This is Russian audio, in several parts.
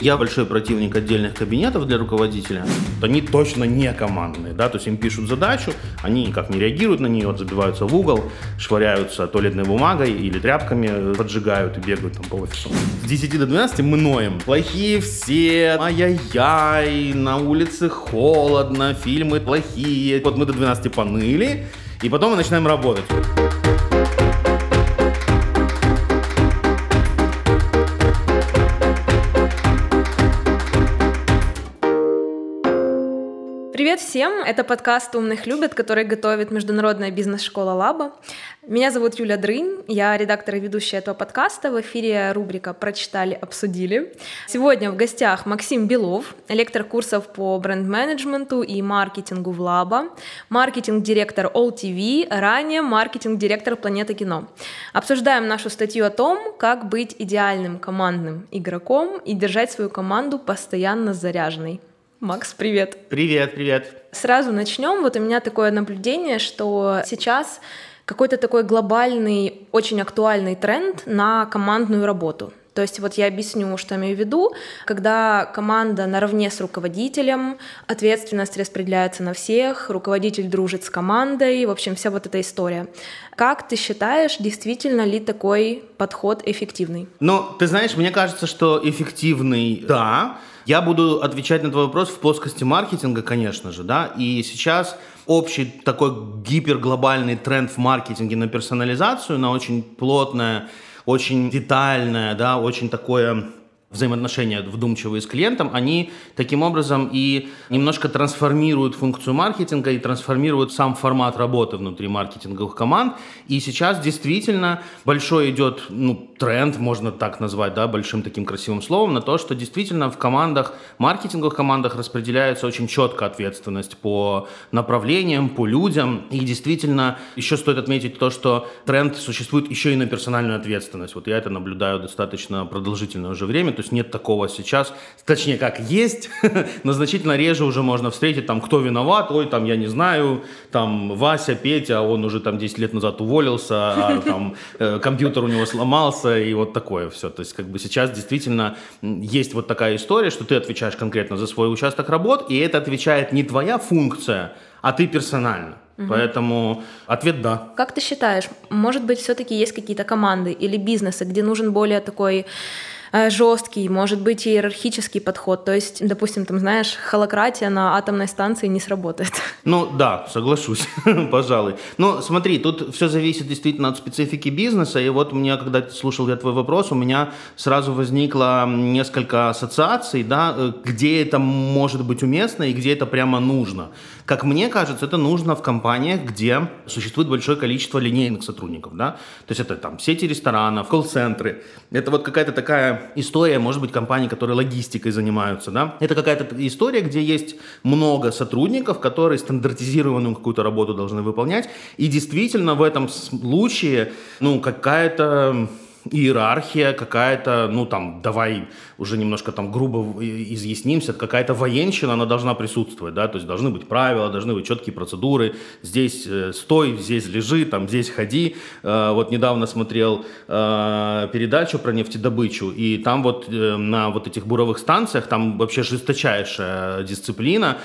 Я большой противник отдельных кабинетов для руководителя. Они точно не командные, да, то есть им пишут задачу, они никак не реагируют на нее, забиваются в угол, швыряются туалетной бумагой или тряпками, поджигают и бегают там по офису. С 10 до 12 мы ноем. Плохие все, ай-яй-яй, на улице холодно, фильмы плохие. Вот мы до 12 поныли, и потом мы начинаем работать. Всем! Это подкаст «Умных любят», который готовит международная бизнес-школа «Лаба». Меня зовут Юля Дрынь, я редактор и ведущая этого подкаста. В эфире рубрика «Прочитали, обсудили». Сегодня в гостях Максим Белов, лектор курсов по бренд-менеджменту и маркетингу в Лаба, маркетинг-директор All TV, ранее маркетинг-директор Планеты кино. Обсуждаем нашу статью о том, как быть идеальным командным игроком и держать свою команду постоянно заряженной. Макс, привет. Привет, привет. Сразу начнем. Вот у меня такое наблюдение, что сейчас какой-то такой глобальный, очень актуальный тренд на командную работу. То есть вот я объясню, что я имею в виду. Когда команда наравне с руководителем, ответственность распределяется на всех, руководитель дружит с командой, в общем, вся вот эта история. Как ты считаешь, действительно ли такой подход эффективный? Ну, ты знаешь, мне кажется, что эффективный, да, я буду отвечать на твой вопрос в плоскости маркетинга, конечно же, да, и сейчас общий такой гиперглобальный тренд в маркетинге на персонализацию, на очень плотное, очень детальное, да, очень такое взаимоотношения вдумчивые с клиентом, они таким образом и немножко трансформируют функцию маркетинга и трансформируют сам формат работы внутри маркетинговых команд. И сейчас действительно большой идет ну, тренд, можно так назвать, да, большим таким красивым словом, на то, что действительно в командах, маркетинговых командах распределяется очень четко ответственность по направлениям, по людям. И действительно еще стоит отметить то, что тренд существует еще и на персональную ответственность. Вот я это наблюдаю достаточно продолжительное уже время то есть нет такого сейчас, точнее как есть, но значительно реже уже можно встретить там, кто виноват, ой, там, я не знаю, там, Вася, Петя, он уже там 10 лет назад уволился, а там э, компьютер у него сломался и вот такое все. То есть как бы сейчас действительно есть вот такая история, что ты отвечаешь конкретно за свой участок работ, и это отвечает не твоя функция, а ты персонально. Угу. Поэтому ответ да. Как ты считаешь, может быть, все-таки есть какие-то команды или бизнесы, где нужен более такой жесткий, может быть иерархический подход. То есть, допустим, там, знаешь, холократия на атомной станции не сработает. Ну да, соглашусь, пожалуй. Но смотри, тут все зависит действительно от специфики бизнеса. И вот у меня, когда слушал я твой вопрос, у меня сразу возникло несколько ассоциаций, да, э, где это может быть уместно и где это прямо нужно. Как мне кажется, это нужно в компаниях, где существует большое количество линейных сотрудников, да, то есть это там сети ресторанов, колл-центры. Это вот какая-то такая история, может быть, компании, которые логистикой занимаются, да. Это какая-то история, где есть много сотрудников, которые стандартизированную какую-то работу должны выполнять, и действительно в этом случае, ну, какая-то иерархия какая-то, ну там, давай уже немножко там грубо изъяснимся, какая-то военщина, она должна присутствовать, да, то есть должны быть правила, должны быть четкие процедуры, здесь э, стой, здесь лежи, там, здесь ходи. Э, вот недавно смотрел э, передачу про нефтедобычу, и там вот э, на вот этих буровых станциях там вообще жесточайшая дисциплина,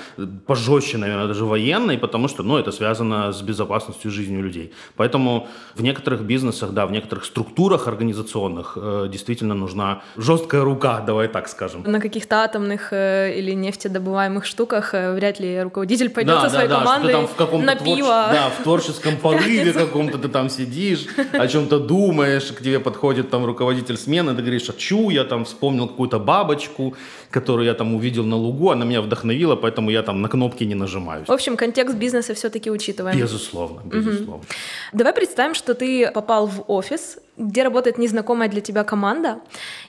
пожестче, наверное, даже военной, потому что, ну, это связано с безопасностью жизни людей. Поэтому в некоторых бизнесах, да, в некоторых структурах организационных э, действительно нужна жесткая рука, давай так скажем. На каких-то атомных э, или нефтедобываемых штуках э, вряд ли руководитель пойдет да, со своей да, командой да, в каком-то на творче... пиво. Да, в творческом порыве каком-то ты там сидишь, о чем-то думаешь, к тебе подходит там руководитель смены, ты говоришь, а чу, я там вспомнил какую-то бабочку, которую я там увидел на лугу, она меня вдохновила, поэтому я там на кнопки не нажимаю. В общем, контекст бизнеса все-таки учитываем. Безусловно, безусловно. Угу. Давай представим, что ты попал в офис, где работает незнакомая для тебя команда,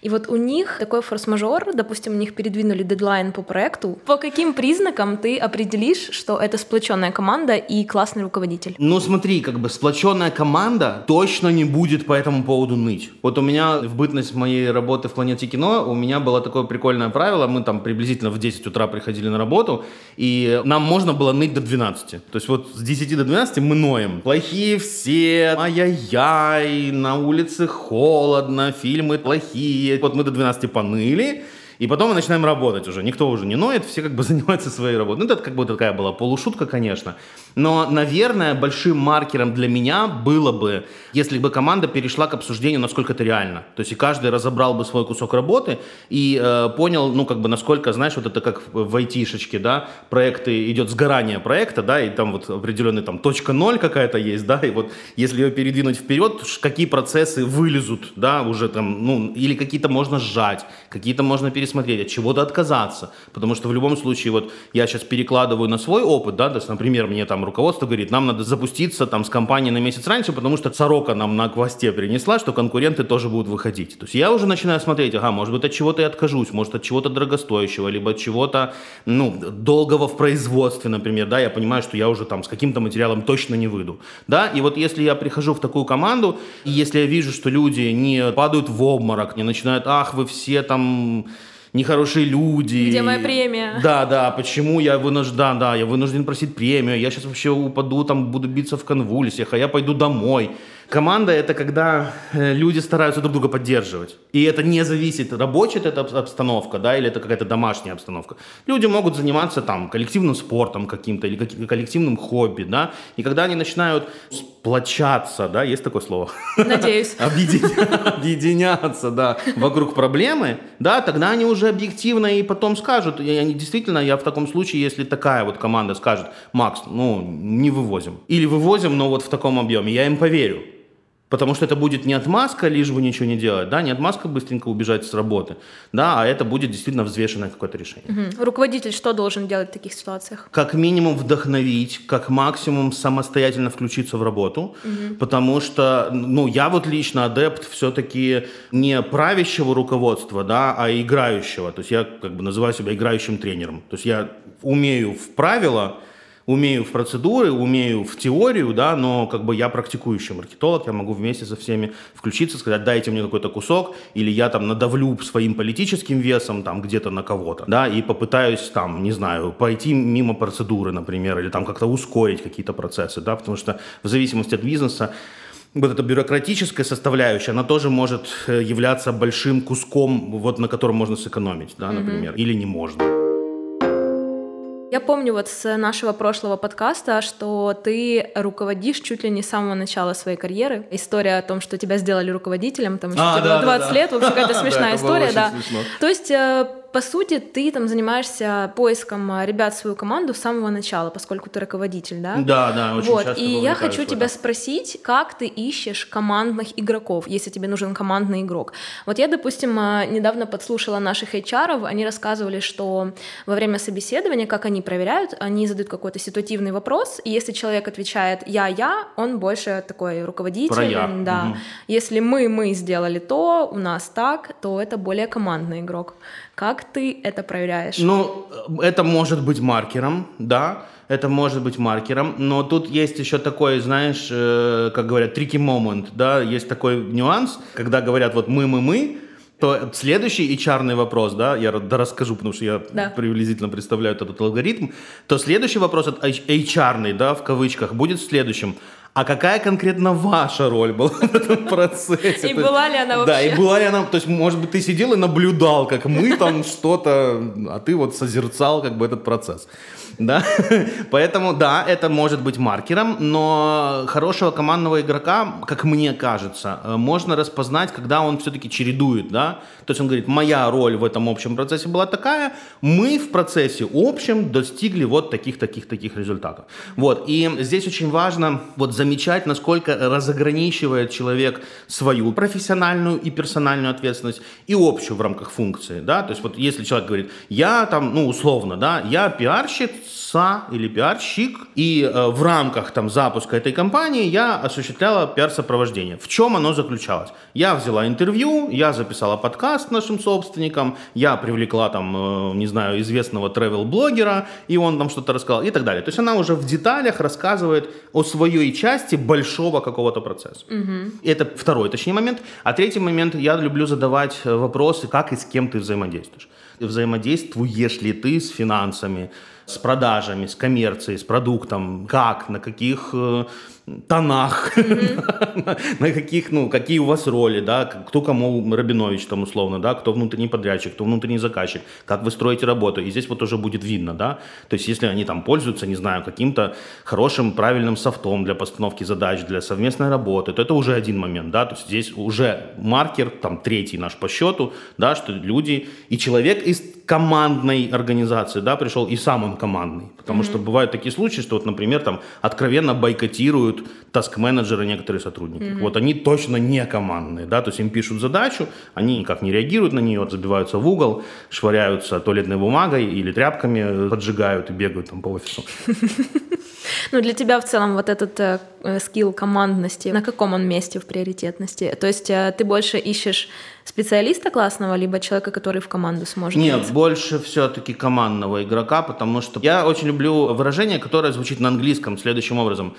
и вот у них такой форс-мажор, допустим, у них передвинули дедлайн по проекту. По каким признакам ты определишь, что это сплоченная команда и классный руководитель? Ну смотри, как бы сплоченная команда точно не будет по этому поводу ныть. Вот у меня в бытность моей работы в «Планете кино» у меня было такое прикольное правило, мы там приблизительно в 10 утра приходили на работу, и нам можно было ныть до 12. То есть вот с 10 до 12 мы ноем. Плохие все, ай-яй-яй, на улице холодно, фильмы плохие. Вот мы до 12 поныли, И потом мы начинаем работать уже. Никто уже не ноет, все как бы занимаются своей работой. Ну, это как бы такая была полушутка, конечно. Но, наверное, большим маркером для меня было бы, если бы команда перешла к обсуждению, насколько это реально. То есть и каждый разобрал бы свой кусок работы и э, понял, ну, как бы, насколько, знаешь, вот это как в айтишечке, да, проекты, идет сгорание проекта, да, и там вот определенный там точка ноль какая-то есть, да, и вот если ее передвинуть вперед, какие процессы вылезут, да, уже там, ну, или какие-то можно сжать, какие-то можно пересмотреть, от чего-то отказаться, потому что в любом случае, вот я сейчас перекладываю на свой опыт, да, то есть, например, мне там руководство говорит, нам надо запуститься там с компанией на месяц раньше, потому что сорока нам на хвосте принесла, что конкуренты тоже будут выходить. То есть я уже начинаю смотреть, ага, может быть, от чего-то я откажусь, может, от чего-то дорогостоящего, либо от чего-то, ну, долгого в производстве, например, да, я понимаю, что я уже там с каким-то материалом точно не выйду, да, и вот если я прихожу в такую команду, и если я вижу, что люди не падают в обморок, не начинают, ах, вы все там нехорошие люди. Где моя премия? Да, да, почему я вынужден, да, я вынужден просить премию, я сейчас вообще упаду, там, буду биться в конвульсиях, а я пойду домой. Команда — это когда э, люди стараются друг друга поддерживать. И это не зависит, рабочая это обстановка, да, или это какая-то домашняя обстановка. Люди могут заниматься там коллективным спортом каким-то или коллективным хобби, да, и когда они начинают сплочаться, да, есть такое слово? Надеюсь. Объединяться, да, вокруг проблемы, да, тогда они уже объективно и потом скажут, и они действительно, я в таком случае, если такая вот команда скажет, Макс, ну, не вывозим. Или вывозим, но вот в таком объеме, я им поверю. Потому что это будет не отмазка, лишь бы ничего не делать, да, не отмазка быстренько убежать с работы, да, а это будет действительно взвешенное какое-то решение. Угу. Руководитель что должен делать в таких ситуациях? Как минимум вдохновить, как максимум самостоятельно включиться в работу, угу. потому что, ну, я вот лично адепт все-таки не правящего руководства, да, а играющего, то есть я как бы называю себя играющим тренером, то есть я умею в правила, умею в процедуры, умею в теорию, да, но как бы я практикующий маркетолог, я могу вместе со всеми включиться, сказать, дайте мне какой-то кусок, или я там надавлю своим политическим весом там где-то на кого-то, да, и попытаюсь там, не знаю, пойти мимо процедуры, например, или там как-то ускорить какие-то процессы, да, потому что в зависимости от бизнеса вот эта бюрократическая составляющая, она тоже может э, являться большим куском, вот на котором можно сэкономить, да, например, mm-hmm. или не можно. Я помню вот с нашего прошлого подкаста, что ты руководишь чуть ли не с самого начала своей карьеры. История о том, что тебя сделали руководителем, там еще а, тебе да, было 20 да, да. лет, вообще какая-то смешная история, да. То есть э, по сути, ты там занимаешься поиском а, ребят в свою команду с самого начала, поскольку ты руководитель, да? Да, да, очень вот. часто. И я хочу тебя спросить, как ты ищешь командных игроков, если тебе нужен командный игрок. Вот я, допустим, а, недавно подслушала наших HR, они рассказывали, что во время собеседования, как они проверяют, они задают какой-то ситуативный вопрос, и если человек отвечает «я-я», он больше такой руководитель. Про я. Да. Угу. Если мы-мы сделали то, у нас так, то это более командный игрок. Как ты это проверяешь? Ну, это может быть маркером, да, это может быть маркером, но тут есть еще такой, знаешь, э, как говорят, tricky момент, да, есть такой нюанс, когда говорят вот мы-мы-мы, то следующий HR вопрос, да, я расскажу, потому что я да. приблизительно представляю этот алгоритм, то следующий вопрос от HR, да, в кавычках, будет следующим а какая конкретно ваша роль была в этом процессе? И была ли она вообще? Да, и была ли она, то есть, может быть, ты сидел и наблюдал, как мы там что-то, а ты вот созерцал как бы этот процесс. Да? Поэтому, да, это может быть маркером, но хорошего командного игрока, как мне кажется, э, можно распознать, когда он все-таки чередует, да, то есть он говорит, моя роль в этом общем процессе была такая, мы в процессе общем достигли вот таких-таких-таких результатов. Вот, и здесь очень важно вот замечать, насколько разограничивает человек свою профессиональную и персональную ответственность и общую в рамках функции, да, то есть вот если человек говорит, я там, ну, условно, да, я пиарщик, пиарщица или пиарщик, и э, в рамках там запуска этой компании я осуществляла пиар-сопровождение. В чем оно заключалось? Я взяла интервью, я записала подкаст нашим собственникам, я привлекла там, э, не знаю, известного travel-блогера, и он там что-то рассказал и так далее. То есть она уже в деталях рассказывает о своей части большого какого-то процесса. Угу. Это второй, точнее, момент. А третий момент, я люблю задавать э, вопросы, как и с кем ты взаимодействуешь. взаимодействуешь ли ты с финансами, с продажами, с коммерцией, с продуктом, как, на каких э, тонах, mm-hmm. на каких, ну, какие у вас роли, да, кто кому Рабинович там условно, да, кто внутренний подрядчик, кто внутренний заказчик, как вы строите работу, и здесь вот уже будет видно, да, то есть если они там пользуются, не знаю, каким-то хорошим, правильным софтом для постановки задач, для совместной работы, то это уже один момент, да, то есть здесь уже маркер, там, третий наш по счету, да, что люди, и человек из командной организации, да, пришел, и сам он командный, потому mm-hmm. что бывают такие случаи, что вот, например, там откровенно бойкотируют делают таск-менеджеры, некоторые сотрудники. Mm-hmm. Вот они точно не командные, да, то есть им пишут задачу, они никак не реагируют на нее, забиваются в угол, швыряются туалетной бумагой или тряпками, поджигают и бегают там по офису. Ну, для тебя в целом вот этот э, э, скилл командности, на каком он месте в приоритетности? То есть э, ты больше ищешь специалиста классного, либо человека, который в команду сможет? Нет, идти? больше все-таки командного игрока, потому что я очень люблю выражение, которое звучит на английском следующим образом.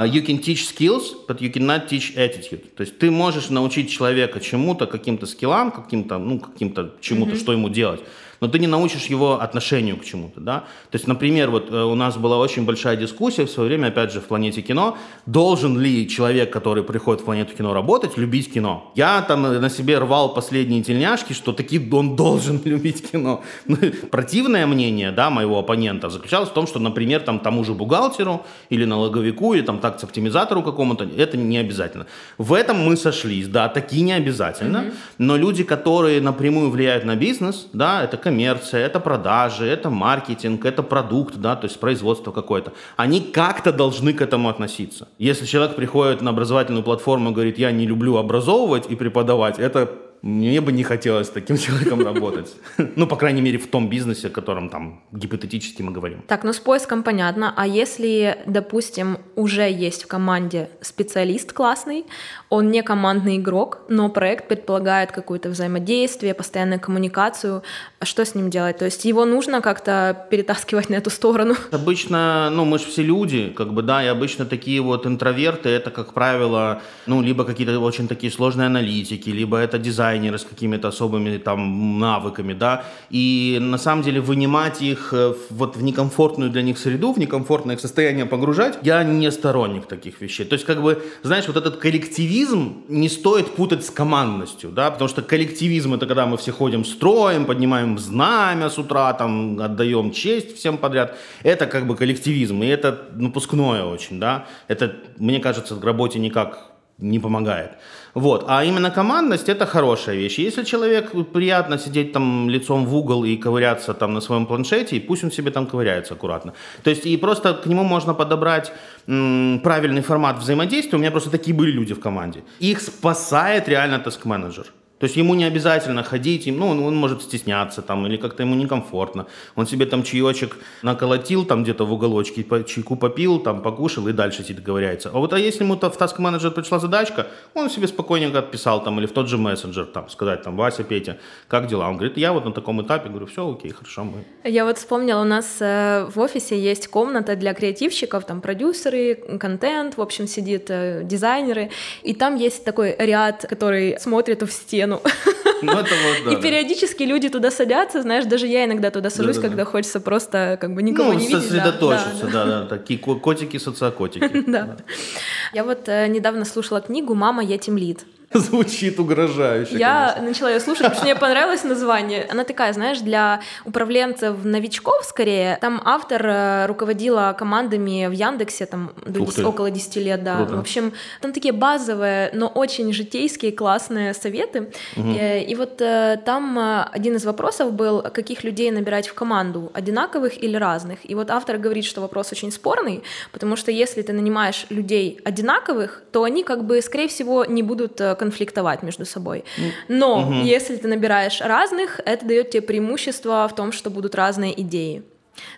А you can teach skills, but you cannot teach attitude. То есть ты можешь научить человека чему-то, каким-то скиллам, каким-то, ну, каким-то чему-то, mm-hmm. что ему делать но ты не научишь его отношению к чему-то, да. То есть, например, вот э, у нас была очень большая дискуссия в свое время, опять же, в «Планете кино», должен ли человек, который приходит в «Планету кино» работать, любить кино. Я там на себе рвал последние тельняшки, что таки он должен любить кино. Ну, противное мнение, да, моего оппонента заключалось в том, что, например, там тому же бухгалтеру или налоговику, или там такс-оптимизатору какому-то, это не обязательно. В этом мы сошлись, да, такие не обязательно, mm-hmm. но люди, которые напрямую влияют на бизнес, да, это коммерция, это продажи, это маркетинг, это продукт, да, то есть производство какое-то. Они как-то должны к этому относиться. Если человек приходит на образовательную платформу и говорит, я не люблю образовывать и преподавать, это мне бы не хотелось с таким человеком работать. Ну, по крайней мере, в том бизнесе, о котором там гипотетически мы говорим. Так, ну с поиском понятно. А если, допустим, уже есть в команде специалист классный, он не командный игрок, но проект предполагает какое-то взаимодействие, постоянную коммуникацию, а что с ним делать? То есть его нужно как-то перетаскивать на эту сторону? Обычно, ну, мы же все люди, как бы, да, и обычно такие вот интроверты, это, как правило, ну, либо какие-то очень такие сложные аналитики, либо это дизайн дизайнеры с какими-то особыми там навыками, да, и на самом деле вынимать их э, вот в некомфортную для них среду, в некомфортное их состояние погружать, я не сторонник таких вещей. То есть, как бы, знаешь, вот этот коллективизм не стоит путать с командностью, да, потому что коллективизм это когда мы все ходим строем, поднимаем знамя с утра, там, отдаем честь всем подряд. Это как бы коллективизм, и это напускное очень, да. Это, мне кажется, в работе никак не помогает. Вот. А именно командность – это хорошая вещь. Если человек приятно сидеть там лицом в угол и ковыряться там на своем планшете, и пусть он себе там ковыряется аккуратно. То есть и просто к нему можно подобрать м, правильный формат взаимодействия. У меня просто такие были люди в команде. Их спасает реально таск-менеджер. То есть ему не обязательно ходить, ну, он, он может стесняться там, или как-то ему некомфортно. Он себе там чаечек наколотил там где-то в уголочке, чайку попил, там покушал и дальше сидит ковыряется. А вот а если ему в Task Manager пришла задачка, он себе спокойненько отписал там, или в тот же мессенджер там, сказать там, Вася, Петя, как дела? Он говорит, я вот на таком этапе, говорю, все, окей, хорошо, мы. Я вот вспомнила, у нас э, в офисе есть комната для креативщиков, там продюсеры, контент, в общем, сидит э, дизайнеры, и там есть такой ряд, который смотрит в стену, стену. Ну, это вот, да, и да. периодически люди туда садятся, знаешь, даже я иногда туда сажусь, да, да, когда да. хочется просто как бы никого ну, не видеть. сосредоточиться, да, да, да, да. такие котики-социокотики. Да. Я вот э, недавно слушала книгу «Мама, я темлит». Звучит угрожающе. Я конечно. начала ее слушать, потому что мне понравилось название. Она такая, знаешь, для управленцев новичков скорее. Там автор э, руководила командами в Яндексе там до 10, около 10 лет, да. Круто. В общем, там такие базовые, но очень житейские, классные советы. Угу. И, и вот э, там один из вопросов был, каких людей набирать в команду, одинаковых или разных. И вот автор говорит, что вопрос очень спорный, потому что если ты нанимаешь людей одинаковых, то они как бы, скорее всего, не будут конфликтовать между собой. Но угу. если ты набираешь разных, это дает тебе преимущество в том, что будут разные идеи.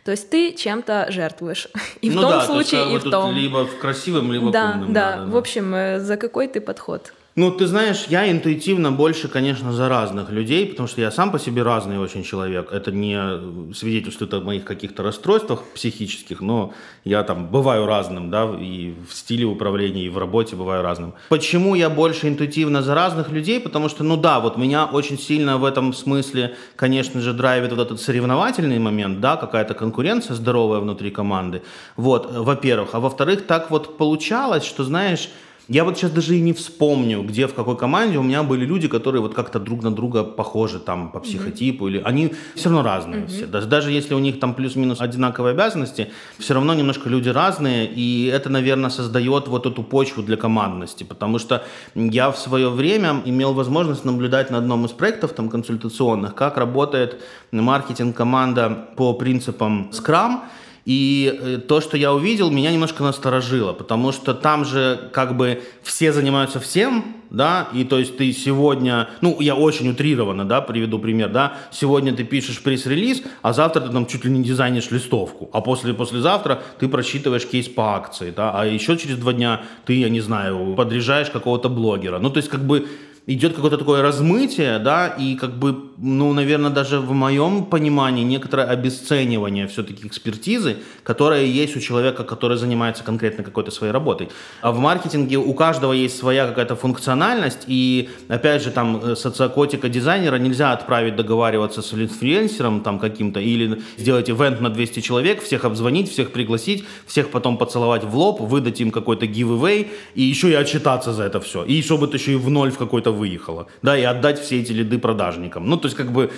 То есть ты чем-то жертвуешь. И ну в том да, случае, то есть, и в том. Либо в красивом, либо да, умным. Да, да, да, в общем, э, за какой ты подход? Ну, ты знаешь, я интуитивно больше, конечно, за разных людей, потому что я сам по себе разный очень человек. Это не свидетельствует о моих каких-то расстройствах психических, но я там бываю разным, да, и в стиле управления, и в работе бываю разным. Почему я больше интуитивно за разных людей? Потому что, ну да, вот меня очень сильно в этом смысле, конечно же, драйвит вот этот соревновательный момент, да, какая-то конкуренция здоровая внутри команды. Вот, во-первых. А во-вторых, так вот получалось, что, знаешь, я вот сейчас даже и не вспомню, где, в какой команде у меня были люди, которые вот как-то друг на друга похожи там по психотипу, mm-hmm. или они все равно разные mm-hmm. все. Даже, даже если у них там плюс-минус одинаковые обязанности, все равно немножко люди разные, и это, наверное, создает вот эту почву для командности, потому что я в свое время имел возможность наблюдать на одном из проектов там консультационных, как работает маркетинг-команда по принципам Scrum, и э, то, что я увидел, меня немножко насторожило, потому что там же как бы все занимаются всем, да, и то есть ты сегодня, ну, я очень утрированно, да, приведу пример, да, сегодня ты пишешь пресс-релиз, а завтра ты там чуть ли не дизайнишь листовку, а после, послезавтра ты просчитываешь кейс по акции, да, а еще через два дня ты, я не знаю, подряжаешь какого-то блогера. Ну, то есть как бы идет какое-то такое размытие, да, и как бы, ну, наверное, даже в моем понимании некоторое обесценивание все-таки экспертизы, которая есть у человека, который занимается конкретно какой-то своей работой. А в маркетинге у каждого есть своя какая-то функциональность, и, опять же, там, э, социокотика дизайнера нельзя отправить договариваться с инфлюенсером там каким-то, или сделать ивент на 200 человек, всех обзвонить, всех пригласить, всех потом поцеловать в лоб, выдать им какой-то giveaway, и еще и отчитаться за это все. И чтобы это еще и в ноль в какой-то выехала, да, и отдать все эти лиды продажникам. Ну, то есть, как бы,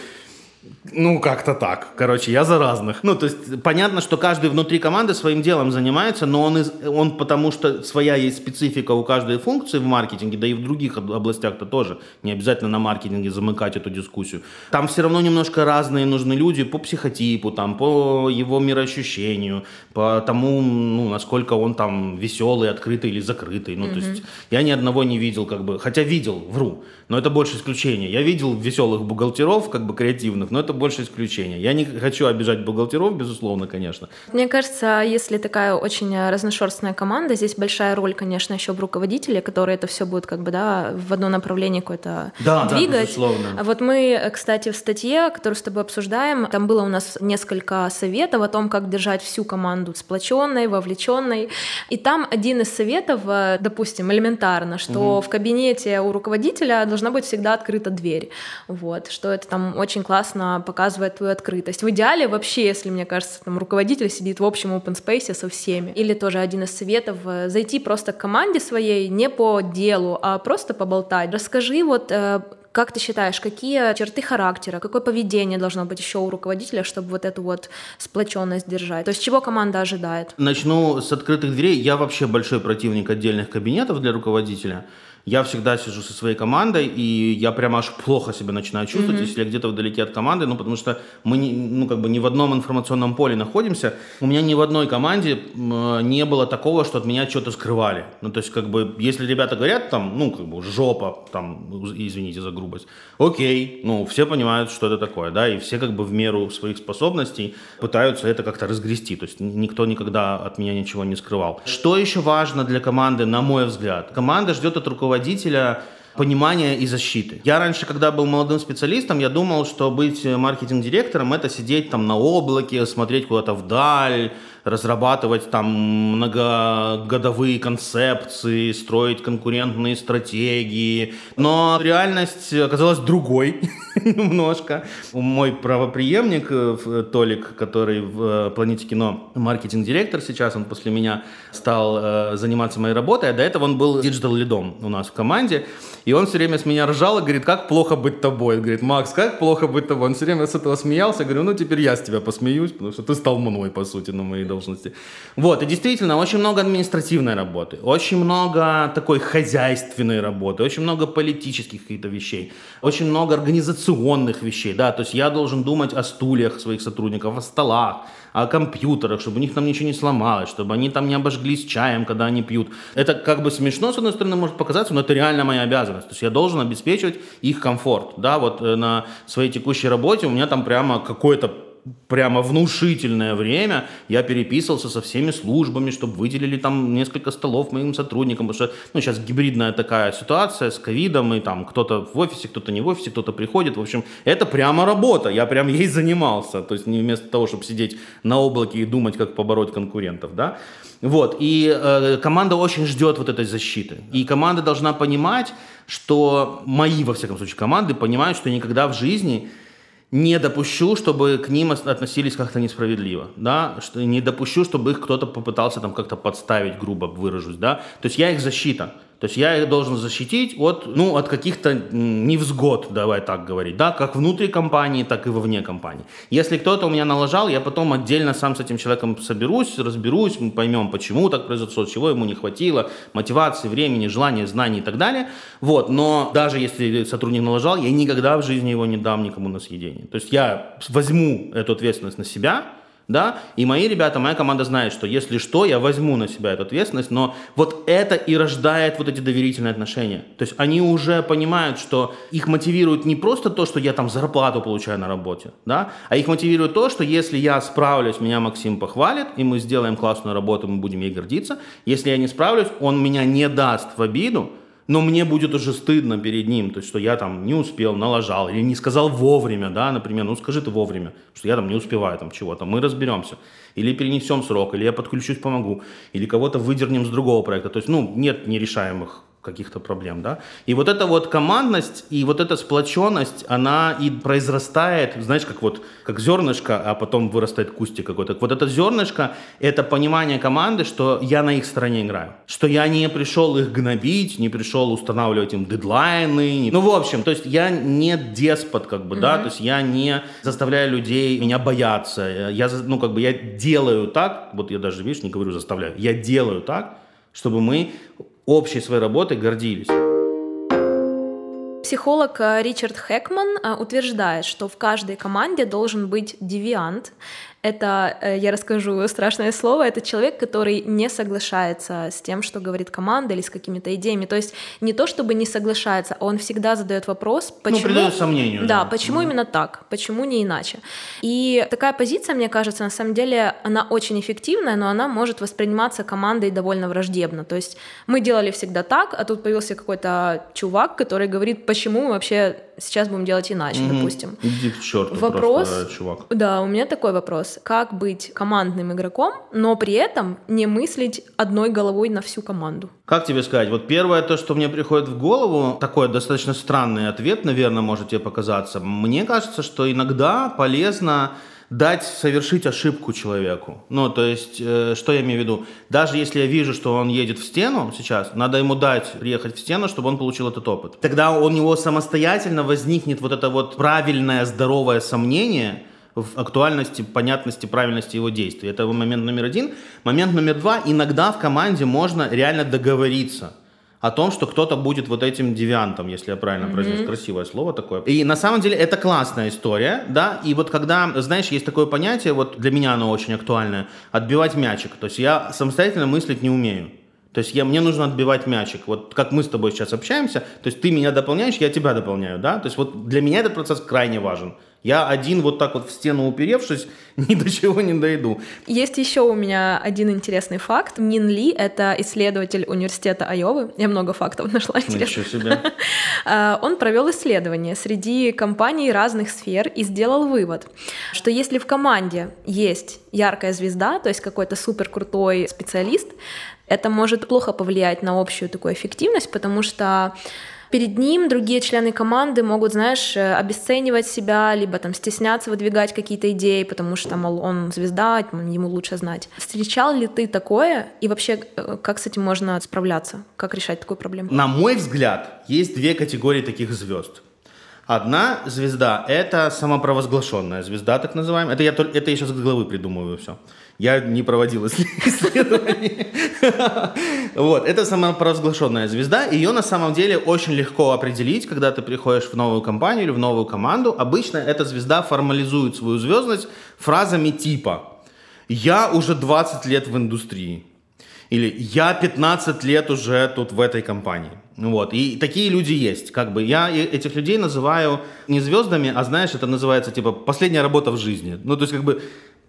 ну, как-то так. Короче, я за разных. Ну, то есть, понятно, что каждый внутри команды своим делом занимается, но он, из, он потому что своя есть специфика у каждой функции в маркетинге, да и в других областях-то тоже. Не обязательно на маркетинге замыкать эту дискуссию. Там все равно немножко разные нужны люди по психотипу, там, по его мироощущению, по тому, ну, насколько он там веселый, открытый или закрытый. Ну, mm-hmm. то есть, я ни одного не видел, как бы, хотя видел, вру, но это больше исключение. Я видел веселых бухгалтеров, как бы креативных, но это больше исключение. Я не хочу обижать бухгалтеров, безусловно, конечно. Мне кажется, если такая очень разношерстная команда, здесь большая роль, конечно, еще в руководителе, который это все будет как бы, да, в одно направление какое-то да, двигать. Да, безусловно. А вот мы, кстати, в статье, которую с тобой обсуждаем, там было у нас несколько советов о том, как держать всю команду сплоченной, вовлеченной. И там один из советов, э, допустим, элементарно, что угу. в кабинете у руководителя должна быть всегда открыта дверь. Вот, что это там очень классно показывает твою открытость. В идеале вообще, если, мне кажется, там руководитель сидит в общем open space со всеми. Или тоже один из советов э, зайти просто к команде своей не по делу, а просто поболтать. Расскажи вот э, как ты считаешь, какие черты характера, какое поведение должно быть еще у руководителя, чтобы вот эту вот сплоченность держать? То есть чего команда ожидает? Начну с открытых дверей. Я вообще большой противник отдельных кабинетов для руководителя я всегда сижу со своей командой, и я прямо аж плохо себя начинаю чувствовать, mm-hmm. если я где-то вдалеке от команды, ну, потому что мы, не, ну, как бы не в одном информационном поле находимся. У меня ни в одной команде не было такого, что от меня что-то скрывали. Ну, то есть, как бы, если ребята говорят, там, ну, как бы, жопа, там, извините за грубость, окей, ну, все понимают, что это такое, да, и все, как бы, в меру своих способностей пытаются это как-то разгрести, то есть, никто никогда от меня ничего не скрывал. Что еще важно для команды, на мой взгляд? Команда ждет от руководителя руководителя понимания и защиты. Я раньше, когда был молодым специалистом, я думал, что быть маркетинг-директором – это сидеть там на облаке, смотреть куда-то вдаль, разрабатывать там многогодовые концепции, строить конкурентные стратегии. Но реальность оказалась другой немножко. Мой правоприемник э, Толик, который в э, «Планете кино» маркетинг-директор сейчас, он после меня стал э, заниматься моей работой, а до этого он был digital-лидом у нас в команде. И он все время с меня ржал и говорит, как плохо быть тобой. Говорит, Макс, как плохо быть тобой. Он все время с этого смеялся. Я говорю, ну теперь я с тебя посмеюсь, потому что ты стал мной, по сути, на моей должности. Вот, и действительно, очень много административной работы, очень много такой хозяйственной работы, очень много политических каких-то вещей, очень много организационных вещей, да, то есть я должен думать о стульях своих сотрудников, о столах, о компьютерах, чтобы у них там ничего не сломалось, чтобы они там не обожглись чаем, когда они пьют. Это как бы смешно, с одной стороны, может показаться, но это реально моя обязанность. То есть я должен обеспечивать их комфорт. Да, вот э, на своей текущей работе у меня там прямо какое-то прямо внушительное время я переписывался со всеми службами, чтобы выделили там несколько столов моим сотрудникам, потому что ну, сейчас гибридная такая ситуация с ковидом, и там кто-то в офисе, кто-то не в офисе, кто-то приходит. В общем, это прямо работа, я прям ей занимался. То есть не вместо того, чтобы сидеть на облаке и думать, как побороть конкурентов, да. Вот, и э, команда очень ждет вот этой защиты. И команда должна понимать, что мои, во всяком случае, команды понимают, что никогда в жизни не допущу, чтобы к ним относились как-то несправедливо, да, что не допущу, чтобы их кто-то попытался там как-то подставить, грубо выражусь, да, то есть я их защита, то есть я их должен защитить от, ну, от каких-то невзгод, давай так говорить, да, как внутри компании, так и вовне компании. Если кто-то у меня налажал, я потом отдельно сам с этим человеком соберусь, разберусь, мы поймем, почему так произошло, чего ему не хватило, мотивации, времени, желания, знаний и так далее. Вот, но даже если сотрудник налажал, я никогда в жизни его не дам никому на съедение. То есть я возьму эту ответственность на себя, да, и мои ребята, моя команда знает, что если что, я возьму на себя эту ответственность, но вот это и рождает вот эти доверительные отношения. То есть они уже понимают, что их мотивирует не просто то, что я там зарплату получаю на работе, да, а их мотивирует то, что если я справлюсь, меня Максим похвалит, и мы сделаем классную работу, мы будем ей гордиться. Если я не справлюсь, он меня не даст в обиду, но мне будет уже стыдно перед ним, то есть, что я там не успел, налажал, или не сказал вовремя, да, например, ну скажи ты вовремя, что я там не успеваю там чего-то, мы разберемся, или перенесем срок, или я подключусь, помогу, или кого-то выдернем с другого проекта, то есть, ну, нет нерешаемых каких-то проблем, да. И вот эта вот командность и вот эта сплоченность, она и произрастает, знаешь, как вот, как зернышко, а потом вырастает кустик какой-то. Вот это зернышко, это понимание команды, что я на их стороне играю. Что я не пришел их гнобить, не пришел устанавливать им дедлайны. Ну, в общем, то есть я не деспот, как бы, mm-hmm. да, то есть я не заставляю людей меня бояться. Я, ну, как бы я делаю так, вот я даже, видишь, не говорю заставляю, я делаю так, чтобы мы общей своей работой гордились. Психолог э, Ричард Хэкман э, утверждает, что в каждой команде должен быть девиант это, э, я расскажу страшное слово, это человек, который не соглашается с тем, что говорит команда или с какими-то идеями. То есть не то, чтобы не соглашается, а он всегда задает вопрос, ну, почему... Ну, придает сомнению. Да, да. почему mm. именно так, почему не иначе. И такая позиция, мне кажется, на самом деле, она очень эффективная, но она может восприниматься командой довольно враждебно. То есть мы делали всегда так, а тут появился какой-то чувак, который говорит, почему мы вообще сейчас будем делать иначе, mm-hmm. допустим. Иди к черту вопрос, просто, чувак. Да, у меня такой вопрос. Как быть командным игроком, но при этом не мыслить одной головой на всю команду? Как тебе сказать? Вот первое, то, что мне приходит в голову, такой достаточно странный ответ, наверное, может тебе показаться. Мне кажется, что иногда полезно дать совершить ошибку человеку. Ну, то есть, э, что я имею в виду? Даже если я вижу, что он едет в стену сейчас, надо ему дать приехать в стену, чтобы он получил этот опыт. Тогда у него самостоятельно возникнет вот это вот правильное, здоровое сомнение в актуальности, понятности, правильности его действий. Это момент номер один. Момент номер два. Иногда в команде можно реально договориться – о том, что кто-то будет вот этим девиантом, если я правильно mm-hmm. произнес красивое слово такое. И на самом деле это классная история, да, и вот когда, знаешь, есть такое понятие, вот для меня оно очень актуальное, отбивать мячик. То есть я самостоятельно мыслить не умею. То есть я, мне нужно отбивать мячик. Вот как мы с тобой сейчас общаемся, то есть ты меня дополняешь, я тебя дополняю, да? То есть вот для меня этот процесс крайне важен. Я один вот так вот в стену уперевшись, ни до чего не дойду. Есть еще у меня один интересный факт. Нин Ли — это исследователь университета Айовы. Я много фактов нашла Ничего себе. А, он провел исследование среди компаний разных сфер и сделал вывод, что если в команде есть яркая звезда, то есть какой-то супер крутой специалист, это может плохо повлиять на общую такую эффективность, потому что перед ним другие члены команды могут, знаешь, э, обесценивать себя, либо там стесняться выдвигать какие-то идеи, потому что, мол, он звезда, ему лучше знать. Встречал ли ты такое? И вообще, э, как с этим можно справляться? Как решать такую проблему? На мой взгляд, есть две категории таких звезд. Одна звезда – это самопровозглашенная звезда, так называемая. Это я, это я сейчас с головы придумываю все. Я не проводил исследований. Вот, это самопровозглашенная звезда. Ее на самом деле очень легко определить, когда ты приходишь в новую компанию или в новую команду. Обычно эта звезда формализует свою звездность фразами типа «Я уже 20 лет в индустрии» или «Я 15 лет уже тут в этой компании». Вот. И такие люди есть. Как бы я этих людей называю не звездами, а знаешь, это называется типа последняя работа в жизни. Ну, то есть, как бы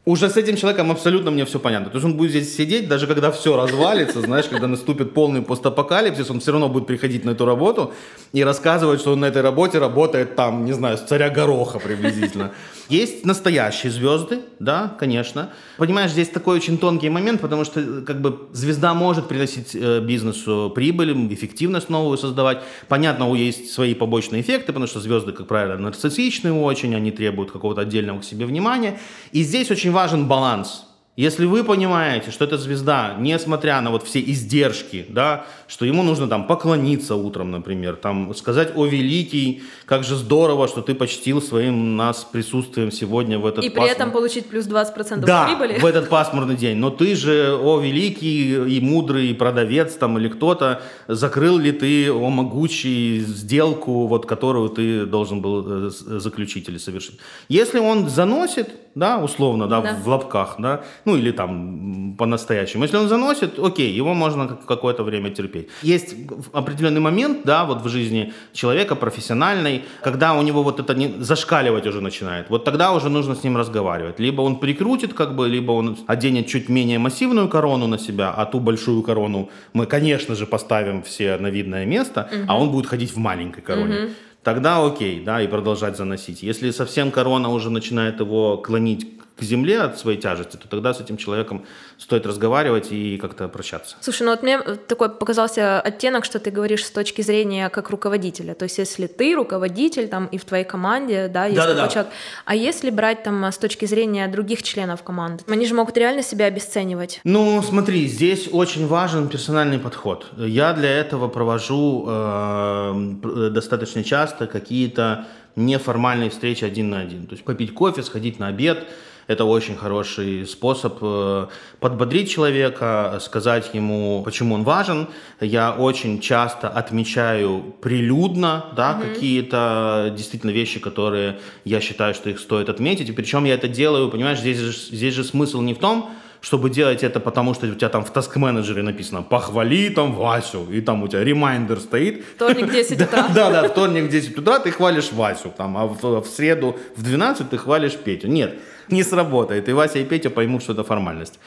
уже с этим человеком абсолютно мне все понятно. То есть он будет здесь сидеть, даже когда все развалится, знаешь, когда наступит полный постапокалипсис, он все равно будет приходить на эту работу и рассказывать, что он на этой работе работает там, не знаю, с царя Гороха приблизительно. Есть настоящие звезды, да, конечно. Понимаешь, здесь такой очень тонкий момент, потому что как бы звезда может приносить э, бизнесу прибыль, эффективность новую создавать. Понятно, у есть свои побочные эффекты, потому что звезды, как правило, нарциссичные очень, они требуют какого-то отдельного к себе внимания. И здесь очень важен баланс. Если вы понимаете, что эта звезда, несмотря на вот все издержки, да, что ему нужно там поклониться утром, например, там сказать «О, великий, как же здорово, что ты почтил своим нас присутствием сегодня в этот И при этом получить плюс 20% да, прибыли. в этот пасмурный день. Но ты же, о, великий и мудрый продавец там или кто-то, закрыл ли ты, о, могучий, сделку, вот которую ты должен был э, заключить или совершить. Если он заносит, да, условно, да, да. в лобках, да, ну или там по-настоящему. Если он заносит, окей, его можно какое-то время терпеть. Есть определенный момент, да, вот в жизни человека профессиональной, когда у него вот это не, зашкаливать уже начинает. Вот тогда уже нужно с ним разговаривать. Либо он прикрутит как бы, либо он оденет чуть менее массивную корону на себя, а ту большую корону мы, конечно же, поставим все на видное место, угу. а он будет ходить в маленькой короне. Угу тогда окей, да, и продолжать заносить. Если совсем корона уже начинает его клонить к земле от своей тяжести, то тогда с этим человеком стоит разговаривать и как-то прощаться. Слушай, ну вот мне такой показался оттенок, что ты говоришь с точки зрения как руководителя. То есть если ты руководитель там и в твоей команде, да, есть да, такой да, человек. А если брать там с точки зрения других членов команды, они же могут реально себя обесценивать. Ну, смотри, здесь очень важен персональный подход. Я для этого провожу э, достаточно часто какие-то неформальные встречи один на один. То есть попить кофе, сходить на обед, это очень хороший способ э, подбодрить человека, сказать ему, почему он важен. Я очень часто отмечаю прилюдно да, mm-hmm. какие-то действительно вещи, которые я считаю, что их стоит отметить. И причем я это делаю, понимаешь, здесь же, здесь же смысл не в том, чтобы делать это, потому что у тебя там в task-менеджере написано «похвали там Васю», и там у тебя reminder стоит. Вторник 10 утра. Да, да, вторник 10 утра ты хвалишь Васю, там, а в, в среду в 12 ты хвалишь Петю. Нет, не сработает. И Вася, и Петя поймут, что это формальность.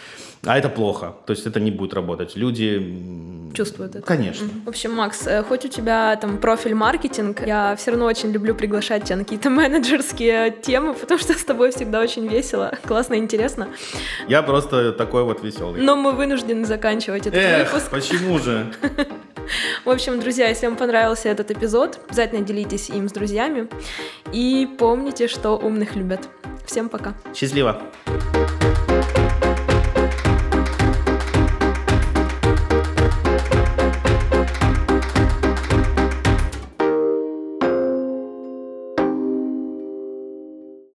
А это плохо. То есть это не будет работать. Люди... Чувствуют это. Конечно. В общем, Макс, э, хоть у тебя там профиль маркетинг, я все равно очень люблю приглашать тебя на какие-то менеджерские темы, потому что с тобой всегда очень весело, классно, интересно. Я просто такой вот веселый. Но мы вынуждены заканчивать этот Эх, выпуск. почему же? В общем, друзья, если вам понравился этот эпизод, обязательно делитесь им с друзьями. И помните, что умных любят. Всем пока. Счастливо.